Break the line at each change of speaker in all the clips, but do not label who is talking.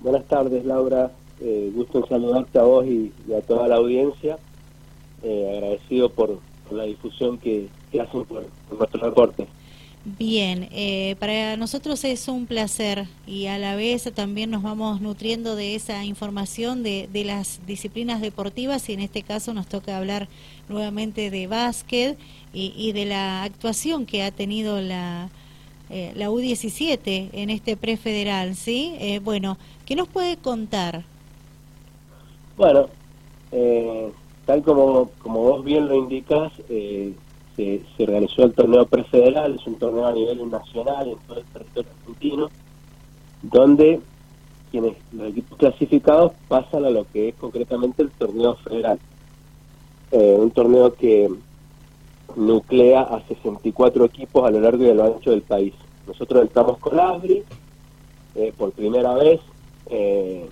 Buenas tardes, Laura. Eh, gusto en saludarte a vos y, a toda la audiencia. Eh, agradecido por, la difusión que, hacen por, nuestro reporte.
Bien, eh, para nosotros es un placer y a la vez también nos vamos nutriendo de esa información de, de las disciplinas deportivas y en este caso nos toca hablar nuevamente de básquet y, y de la actuación que ha tenido la, eh, la U17 en este prefederal, ¿sí? Eh, bueno, ¿qué nos puede contar?
Bueno, eh, tal como, como vos bien lo indicas, se, se, organizó el torneo prefederal, es un torneo a nivel nacional en todo el territorio argentino, donde quienes los equipos clasificados pasan a lo que es concretamente el torneo federal. un torneo que nuclea a 64 equipos a lo largo y a lo ancho del país. Nosotros estamos con ABRI, eh, por primera vez. Eh,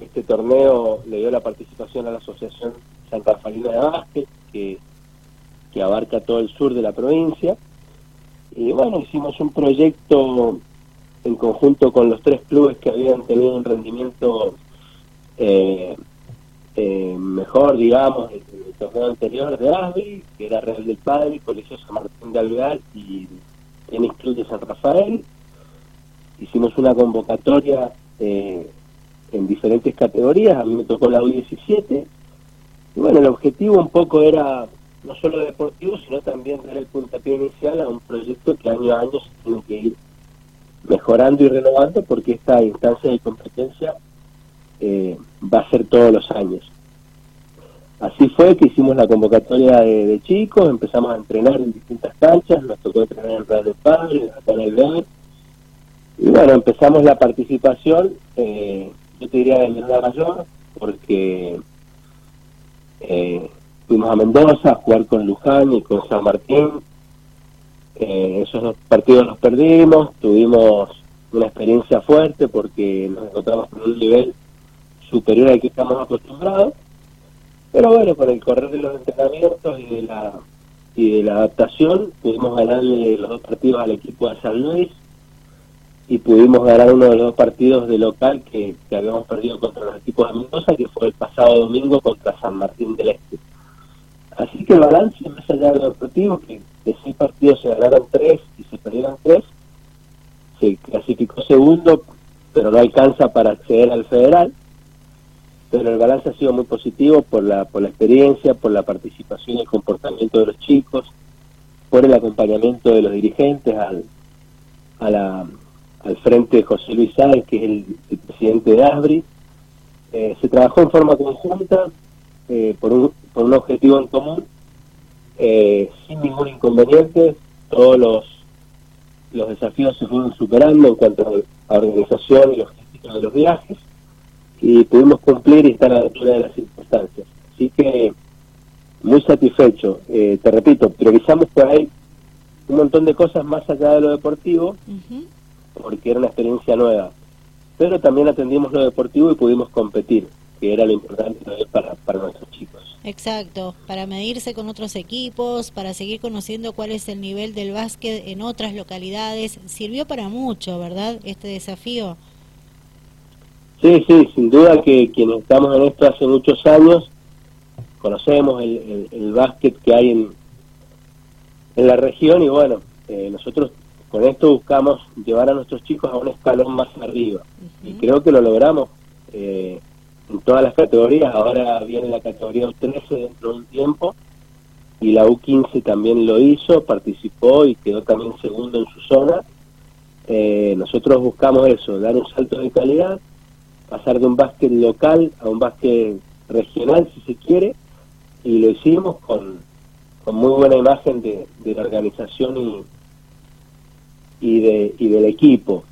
este torneo le dio la participación a la Asociación Santa Rafaelina de Básquet, que, que abarca todo el sur de la provincia. Y bueno, hicimos un proyecto en conjunto con los tres clubes que habían tenido un rendimiento eh, eh, mejor, digamos, el, torneo anterior de ASBI, que era Real del Padre, Colegio San Martín de Alvear y Tenis Club de San Rafael. Hicimos una convocatoria eh, en diferentes categorías, a mí me tocó la U17. Y bueno, el objetivo un poco era no solo deportivo, sino también dar el puntapié inicial a un proyecto que año a año se tiene que ir mejorando y renovando porque esta instancia de competencia eh, va a ser todos los años. Así fue que hicimos la convocatoria de, chicos, empezamos a entrenar en distintas canchas, nos tocó entrenar en del Padre, en el y bueno, empezamos la participación, eh, yo te diría de la mayor, porque eh, fuimos a Mendoza a jugar con Luján y con San Martín, eh, esos dos partidos los perdimos, tuvimos una experiencia fuerte porque nos encontramos con un nivel superior al que estamos acostumbrados. Pero bueno, con el correr de los entrenamientos y de la y de la adaptación pudimos ganarle los dos partidos al equipo de San Luis y pudimos ganar uno de los dos partidos de local que, habíamos perdido contra los equipos de Mendoza, que fue el pasado domingo contra San Martín del Este. Así que el balance, más allá de lo deportivo, que de seis partidos se ganaron tres y se perdieron tres, se clasificó segundo, pero no alcanza para acceder al federal pero el balance ha sido muy positivo por la, por la experiencia, por la participación y el comportamiento de los chicos, por el acompañamiento de los dirigentes al, a la, al frente de José Luis Sáenz, que es el, presidente de ASBRI. Eh, se trabajó en forma conjunta eh, por, un, por un objetivo en común, eh, sin ningún inconveniente. Todos los, los desafíos se fueron superando en cuanto a organización y logística de los viajes y pudimos cumplir y estar a la altura de las circunstancias. Así que muy satisfecho. Eh, te repito, priorizamos por ahí un montón de cosas más allá de lo deportivo, porque era una experiencia nueva. Pero también atendimos lo deportivo y pudimos competir, que era lo importante para, para nuestros chicos.
Exacto, para medirse con otros equipos, para seguir conociendo cuál es el nivel del básquet en otras localidades. Sirvió para mucho, ¿verdad? Este desafío.
Sí, sí, sin duda que quienes estamos en esto hace muchos años conocemos el, el, básquet que hay en, en la región y bueno, eh, nosotros con esto buscamos llevar a nuestros chicos a un escalón más arriba y creo que lo logramos eh, en todas las categorías. Ahora viene la categoría U13 dentro de un tiempo y la U15 también lo hizo, participó y quedó también segundo en su zona. Eh, nosotros buscamos eso, dar un salto de calidad pasar de un básquet local a un básquet regional, si se quiere, y lo hicimos con, con muy buena imagen de, la organización y, y, de, y del equipo.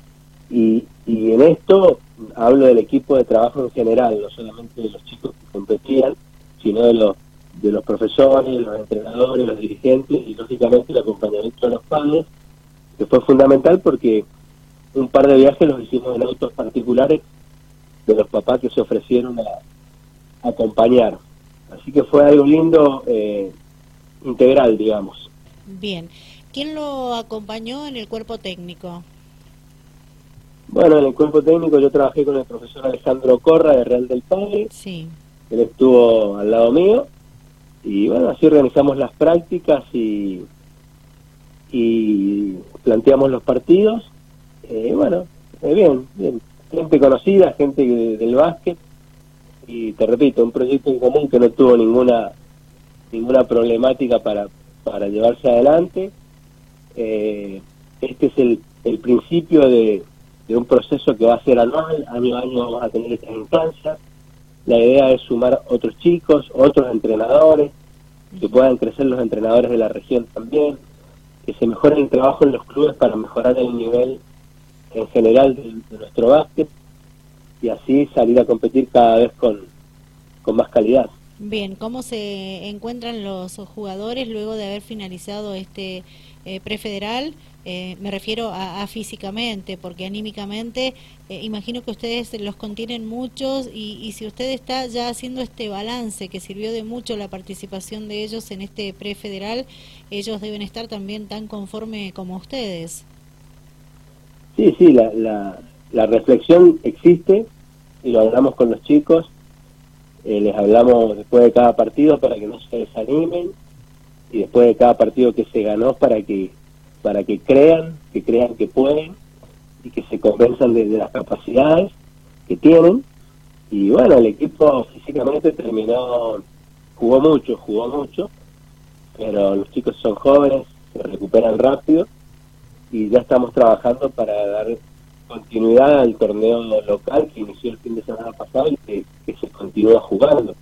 Y, y en esto hablo del equipo de trabajo en general, no solamente de los chicos que competían, sino de los, de los profesores, los entrenadores, los dirigentes y lógicamente el acompañamiento de los padres, que fue fundamental porque un par de viajes los hicimos en autos particulares de los papás que se ofrecieron a, acompañar. Así que fue algo lindo, eh, integral, digamos.
Bien. ¿Quién lo acompañó en el cuerpo técnico?
Bueno, en el cuerpo técnico yo trabajé con el profesor Alejandro Corra de Real del Padre.
Sí.
Él estuvo al lado mío y bueno, así organizamos las prácticas y, y planteamos los partidos. Eh, bueno, eh, bien, bien. Gente conocida, gente del básquet y te repito, un proyecto en común que no tuvo ninguna ninguna problemática para, para llevarse adelante. Eh, este es el, el principio de, de, un proceso que va a ser anual, año a año vamos a tener estas instancias. La idea es sumar otros chicos, otros entrenadores, que puedan crecer los entrenadores de la región también, que se mejore el trabajo en los clubes para mejorar el nivel en general de, de nuestro básquet y así salir a competir cada vez con, con más calidad.
Bien, ¿cómo se encuentran los jugadores luego de haber finalizado este eh, prefederal? Eh, me refiero a, a, físicamente, porque anímicamente eh, imagino que ustedes los contienen muchos y, si usted está ya haciendo este balance que sirvió de mucho la participación de ellos en este prefederal, ellos deben estar también tan conforme como ustedes.
Sí, sí, la, la, la reflexión existe y lo hablamos con los chicos, eh, les hablamos después de cada partido para que no se desanimen y después de cada partido que se ganó para que para que crean, que crean que pueden y que se convenzan de, las capacidades que tienen. Y bueno, el equipo físicamente terminó, jugó mucho, jugó mucho, pero los chicos son jóvenes, se recuperan rápido y ya estamos trabajando para dar continuidad al torneo local que inició el fin de semana pasado y que, que se continúa jugando.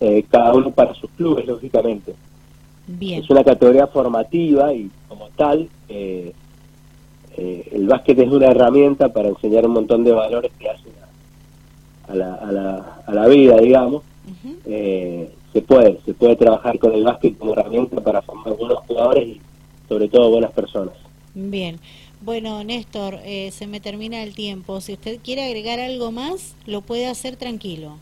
Eh, cada uno para sus clubes, lógicamente.
Bien.
Es una categoría formativa y como tal, eh, eh, el básquet es una herramienta para enseñar un montón de valores que hacen a, a, la, a, la, a la vida, digamos. Uh -huh. se puede, se puede trabajar con el básquet como herramienta para formar buenos jugadores y sobre todo buenas personas.
Bien. Bueno, Néstor, eh, se me termina el tiempo. Si usted quiere agregar algo más, lo puede hacer tranquilo.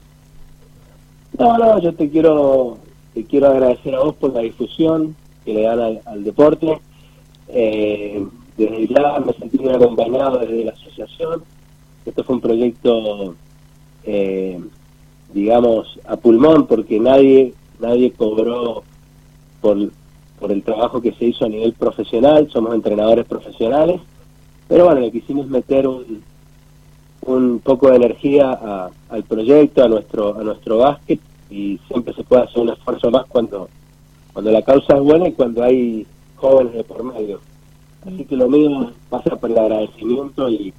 No, no, yo te quiero, te quiero agradecer a vos por la difusión que le dan al, deporte. Eh, desde ya me sentí muy acompañado desde la asociación. Esto fue un proyecto, eh, digamos, a pulmón, porque nadie, nadie cobró por por el trabajo que se hizo a nivel profesional, somos entrenadores profesionales, pero bueno, le quisimos meter un, un poco de energía a, al proyecto, a nuestro, a nuestro básquet, y siempre se puede hacer un esfuerzo más cuando, cuando la causa es buena y cuando hay jóvenes de por medio. Así que lo mismo pasa por el agradecimiento y,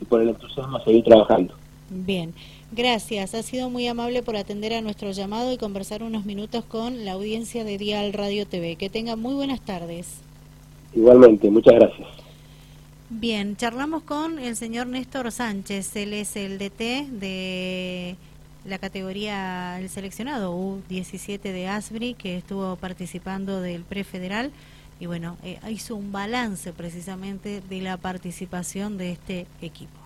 y por el entusiasmo a seguir trabajando.
Bien. Gracias, ha sido muy amable por atender a nuestro llamado y conversar unos minutos con la audiencia de Dial Radio TV. Que tenga muy buenas tardes.
Igualmente, muchas gracias.
Bien, charlamos con el señor Néstor Sánchez, él es el DT de la categoría, el seleccionado U17 de Asbri, que estuvo participando del prefederal y bueno, eh, hizo un balance precisamente de la participación de este equipo.